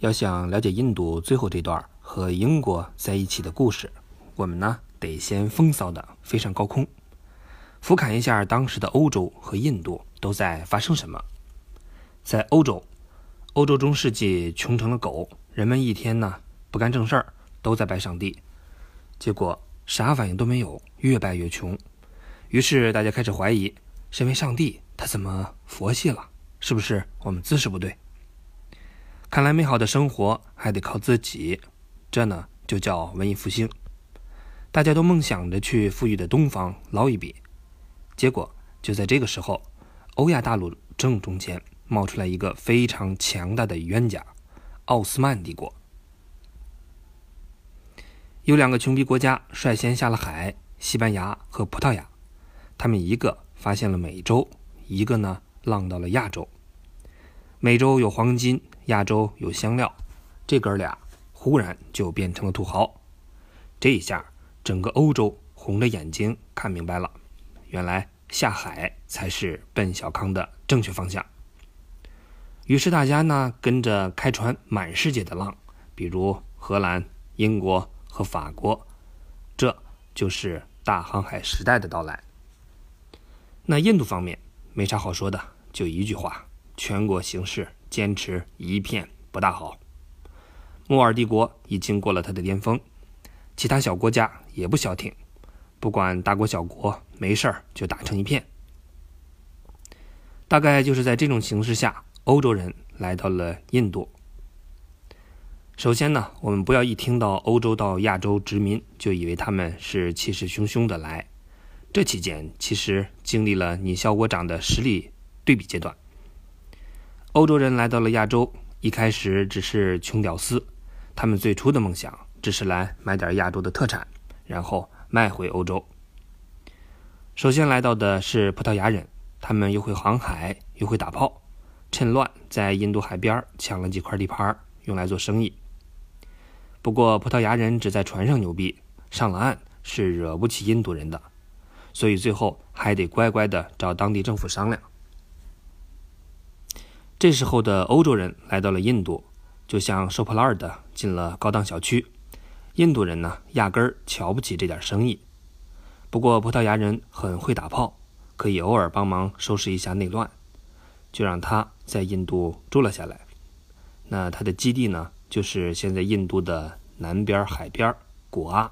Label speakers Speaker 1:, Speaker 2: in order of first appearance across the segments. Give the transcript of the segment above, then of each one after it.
Speaker 1: 要想了解印度最后这段和英国在一起的故事，我们呢得先风骚的飞上高空，俯瞰一下当时的欧洲和印度都在发生什么。在欧洲，欧洲中世纪穷成了狗，人们一天呢不干正事儿，都在拜上帝，结果啥反应都没有，越拜越穷。于是大家开始怀疑，身为上帝，他怎么佛系了？是不是我们姿势不对？看来美好的生活还得靠自己，这呢就叫文艺复兴。大家都梦想着去富裕的东方捞一笔，结果就在这个时候，欧亚大陆正中间冒出来一个非常强大的冤家——奥斯曼帝国。有两个穷逼国家率先下了海，西班牙和葡萄牙。他们一个发现了美洲，一个呢浪到了亚洲。美洲有黄金。亚洲有香料，这哥俩忽然就变成了土豪。这一下，整个欧洲红着眼睛看明白了，原来下海才是奔小康的正确方向。于是大家呢跟着开船满世界的浪，比如荷兰、英国和法国，这就是大航海时代的到来。那印度方面没啥好说的，就一句话：全国形势。坚持一片不大好。莫尔帝国已经过了它的巅峰，其他小国家也不消停，不管大国小国，没事儿就打成一片。大概就是在这种形势下，欧洲人来到了印度。首先呢，我们不要一听到欧洲到亚洲殖民就以为他们是气势汹汹的来，这期间其实经历了你消我长的实力对比阶段。欧洲人来到了亚洲，一开始只是穷屌丝，他们最初的梦想只是来买点亚洲的特产，然后卖回欧洲。首先来到的是葡萄牙人，他们又会航海又会打炮，趁乱在印度海边抢了几块地盘，用来做生意。不过葡萄牙人只在船上牛逼，上了岸是惹不起印度人的，所以最后还得乖乖的找当地政府商量。这时候的欧洲人来到了印度，就像收破烂的进了高档小区。印度人呢，压根儿瞧不起这点生意。不过葡萄牙人很会打炮，可以偶尔帮忙收拾一下内乱，就让他在印度住了下来。那他的基地呢，就是现在印度的南边海边古阿。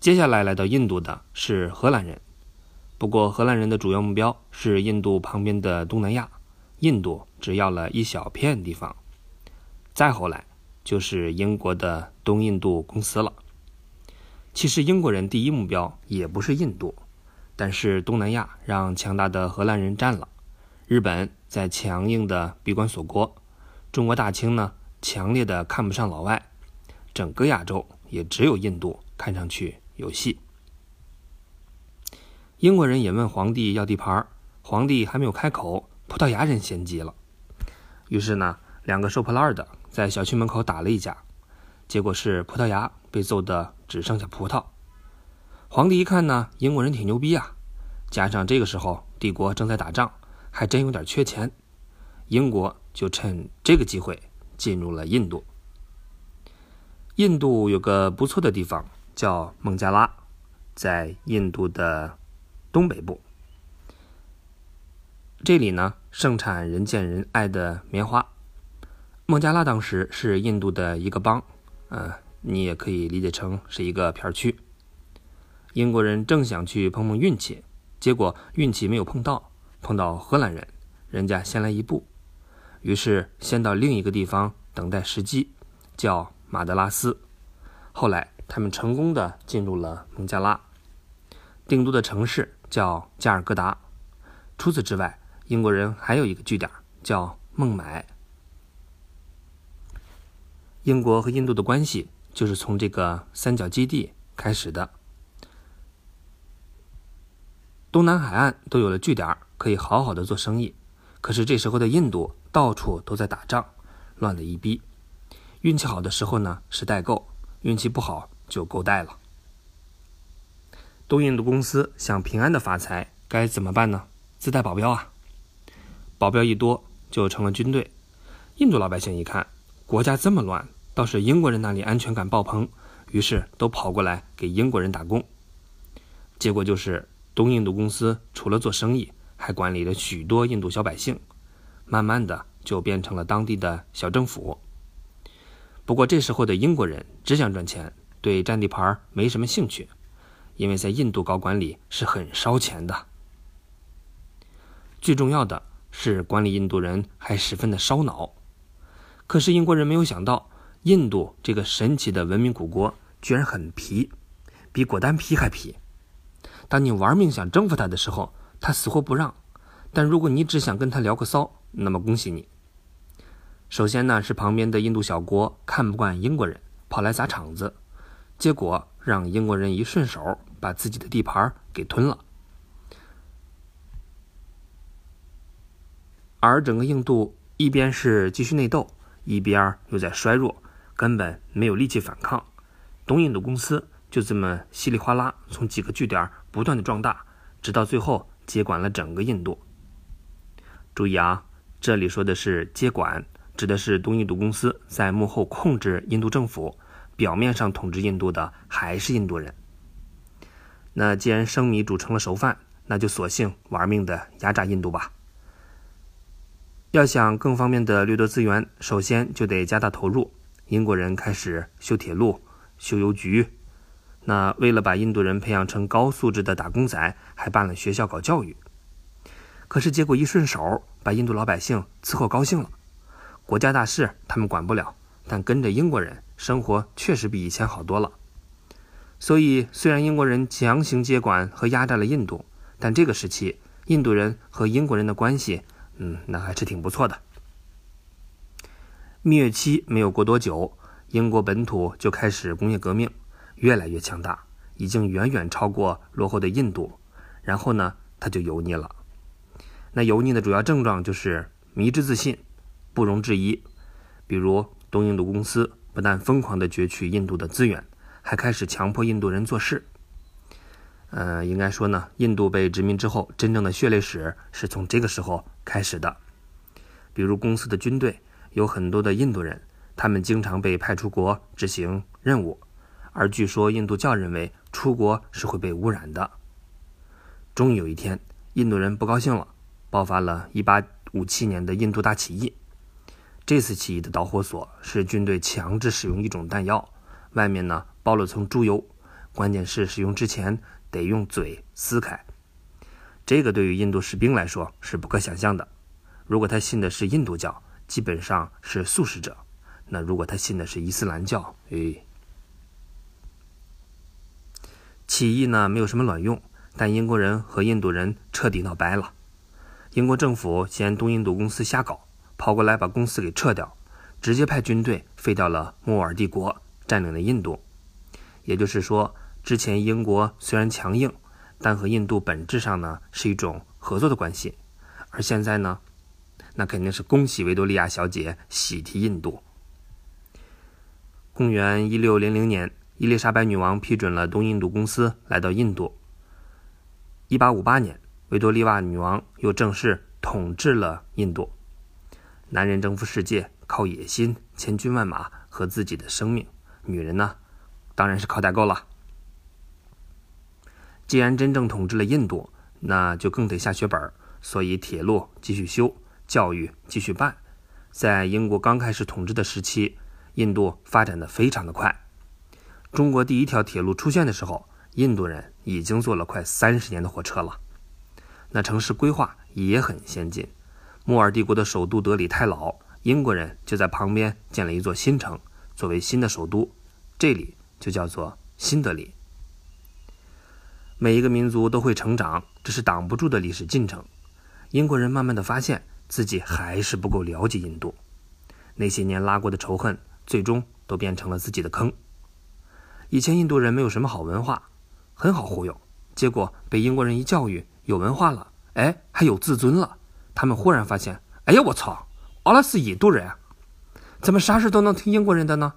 Speaker 1: 接下来来到印度的是荷兰人，不过荷兰人的主要目标是印度旁边的东南亚。印度只要了一小片地方，再后来就是英国的东印度公司了。其实英国人第一目标也不是印度，但是东南亚让强大的荷兰人占了。日本在强硬的闭关锁国，中国大清呢强烈的看不上老外，整个亚洲也只有印度看上去有戏。英国人也问皇帝要地盘，皇帝还没有开口。葡萄牙人先急了，于是呢，两个收破烂的在小区门口打了一架，结果是葡萄牙被揍得只剩下葡萄。皇帝一看呢，英国人挺牛逼啊，加上这个时候帝国正在打仗，还真有点缺钱，英国就趁这个机会进入了印度。印度有个不错的地方叫孟加拉，在印度的东北部。这里呢，盛产人见人爱的棉花。孟加拉当时是印度的一个邦，呃，你也可以理解成是一个片区。英国人正想去碰碰运气，结果运气没有碰到，碰到荷兰人，人家先来一步，于是先到另一个地方等待时机，叫马德拉斯。后来他们成功的进入了孟加拉，定都的城市叫加尔各答。除此之外，英国人还有一个据点叫孟买。英国和印度的关系就是从这个三角基地开始的。东南海岸都有了据点，可以好好的做生意。可是这时候的印度到处都在打仗，乱的一逼。运气好的时候呢是代购，运气不好就够代了。东印度公司想平安的发财，该怎么办呢？自带保镖啊！保镖一多就成了军队，印度老百姓一看，国家这么乱，倒是英国人那里安全感爆棚，于是都跑过来给英国人打工。结果就是东印度公司除了做生意，还管理了许多印度小百姓，慢慢的就变成了当地的小政府。不过这时候的英国人只想赚钱，对占地盘没什么兴趣，因为在印度搞管理是很烧钱的。最重要的是，管理印度人还十分的烧脑。可是英国人没有想到，印度这个神奇的文明古国居然很皮，比果丹皮还皮。当你玩命想征服他的时候，他死活不让；但如果你只想跟他聊个骚，那么恭喜你。首先呢，是旁边的印度小国看不惯英国人，跑来砸场子，结果让英国人一顺手把自己的地盘给吞了。而整个印度一边是继续内斗，一边又在衰弱，根本没有力气反抗。东印度公司就这么稀里哗啦从几个据点不断的壮大，直到最后接管了整个印度。注意啊，这里说的是接管，指的是东印度公司在幕后控制印度政府，表面上统治印度的还是印度人。那既然生米煮成了熟饭，那就索性玩命的压榨印度吧。要想更方便的掠夺资源，首先就得加大投入。英国人开始修铁路、修邮局。那为了把印度人培养成高素质的打工仔，还办了学校搞教育。可是结果一顺手，把印度老百姓伺候高兴了。国家大事他们管不了，但跟着英国人生活确实比以前好多了。所以，虽然英国人强行接管和压榨了印度，但这个时期印度人和英国人的关系。嗯，那还是挺不错的。蜜月期没有过多久，英国本土就开始工业革命，越来越强大，已经远远超过落后的印度。然后呢，它就油腻了。那油腻的主要症状就是迷之自信，不容置疑。比如东印度公司不但疯狂地攫取印度的资源，还开始强迫印度人做事。呃，应该说呢，印度被殖民之后，真正的血泪史是从这个时候开始的。比如公司的军队有很多的印度人，他们经常被派出国执行任务，而据说印度教认为出国是会被污染的。终于有一天，印度人不高兴了，爆发了1857年的印度大起义。这次起义的导火索是军队强制使用一种弹药，外面呢包了层猪油，关键是使用之前。得用嘴撕开，这个对于印度士兵来说是不可想象的。如果他信的是印度教，基本上是素食者；那如果他信的是伊斯兰教，哎，起义呢没有什么卵用。但英国人和印度人彻底闹掰了。英国政府嫌东印度公司瞎搞，跑过来把公司给撤掉，直接派军队飞到了莫尔帝国，占领了印度。也就是说。之前英国虽然强硬，但和印度本质上呢是一种合作的关系，而现在呢，那肯定是恭喜维多利亚小姐喜提印度。公元一六零零年，伊丽莎白女王批准了东印度公司来到印度。一八五八年，维多利亚女王又正式统治了印度。男人征服世界靠野心、千军万马和自己的生命，女人呢，当然是靠代购了。既然真正统治了印度，那就更得下血本所以铁路继续修，教育继续办。在英国刚开始统治的时期，印度发展的非常的快。中国第一条铁路出现的时候，印度人已经坐了快三十年的火车了。那城市规划也很先进。莫尔帝国的首都德里太老，英国人就在旁边建了一座新城，作为新的首都，这里就叫做新德里。每一个民族都会成长，这是挡不住的历史进程。英国人慢慢的发现自己还是不够了解印度，那些年拉过的仇恨，最终都变成了自己的坑。以前印度人没有什么好文化，很好忽悠，结果被英国人一教育，有文化了，哎，还有自尊了。他们忽然发现，哎呀，我操，阿拉是印度人，怎么啥事都能听英国人的呢？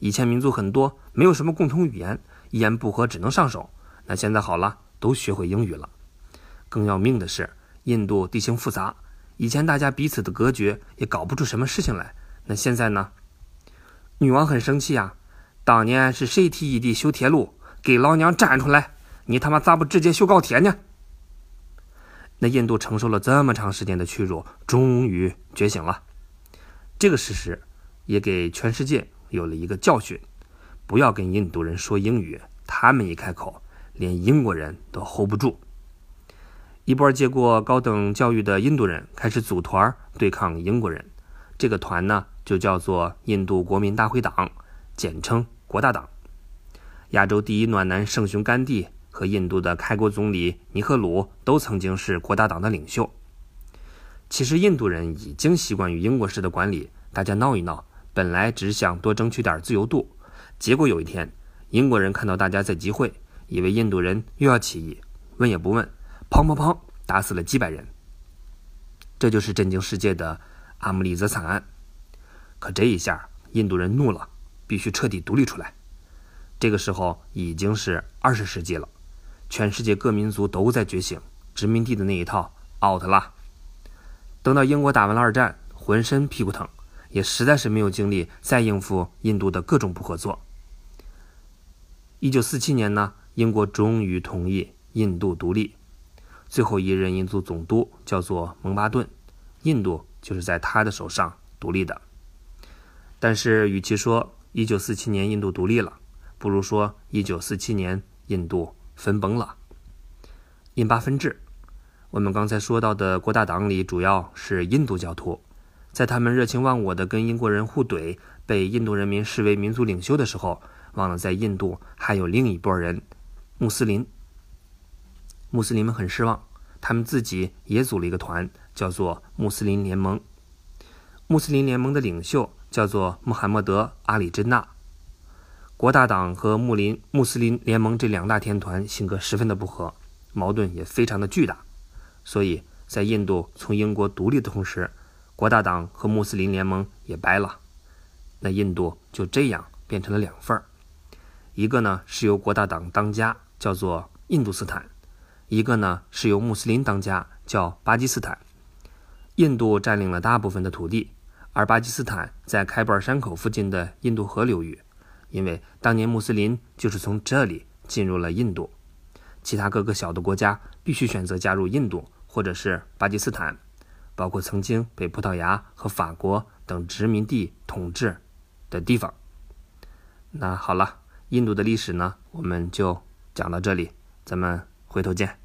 Speaker 1: 以前民族很多，没有什么共同语言，一言不合只能上手。那现在好了，都学会英语了。更要命的是，印度地形复杂，以前大家彼此的隔绝也搞不出什么事情来。那现在呢，女王很生气啊，当年是谁提议的修铁路？给老娘站出来！你他妈咋不直接修高铁呢？那印度承受了这么长时间的屈辱，终于觉醒了。这个事实也给全世界有了一个教训：不要跟印度人说英语，他们一开口，连英国人都 hold 不住。一波接过高等教育的印度人开始组团对抗英国人，这个团呢就叫做印度国民大会党，简称国大党。亚洲第一暖男圣雄甘地和印度的开国总理尼赫鲁都曾经是国大党的领袖。其实印度人已经习惯于英国式的管理，大家闹一闹，本来只想多争取点自由度，结果有一天，英国人看到大家在集会，以为印度人又要起义，问也不问，砰砰砰，打死了几百人。这就是震惊世界的阿姆利则惨案。可这一下，印度人怒了，必须彻底独立出来。这个时候已经是二十世纪了，全世界各民族都在觉醒，殖民地的那一套 out 了。等到英国打完了二战，浑身屁股疼，也实在是没有精力再应付印度的各种不合作。一九四七年呢，英国终于同意印度独立，最后一任印度总督叫做蒙巴顿，印度就是在他的手上独立的。但是，与其说一九四七年印度独立了，不如说，一九四七年印度分崩了。印巴分治，我们刚才说到的国大党里主要是印度教徒，在他们热情忘我的跟英国人互怼，被印度人民视为民族领袖的时候，忘了在印度还有另一拨人——穆斯林。穆斯林们很失望，他们自己也组了一个团，叫做穆斯林联盟。穆斯林联盟的领袖叫做穆罕默德·阿里·真纳。国大党和穆林穆斯林联盟这两大天团性格十分的不合，矛盾也非常的巨大，所以在印度从英国独立的同时，国大党和穆斯林联盟也掰了，那印度就这样变成了两份儿，一个呢是由国大党当家，叫做印度斯坦，一个呢是由穆斯林当家，叫巴基斯坦。印度占领了大部分的土地，而巴基斯坦在开伯尔山口附近的印度河流域。因为当年穆斯林就是从这里进入了印度，其他各个小的国家必须选择加入印度或者是巴基斯坦，包括曾经被葡萄牙和法国等殖民地统治的地方。那好了，印度的历史呢，我们就讲到这里，咱们回头见。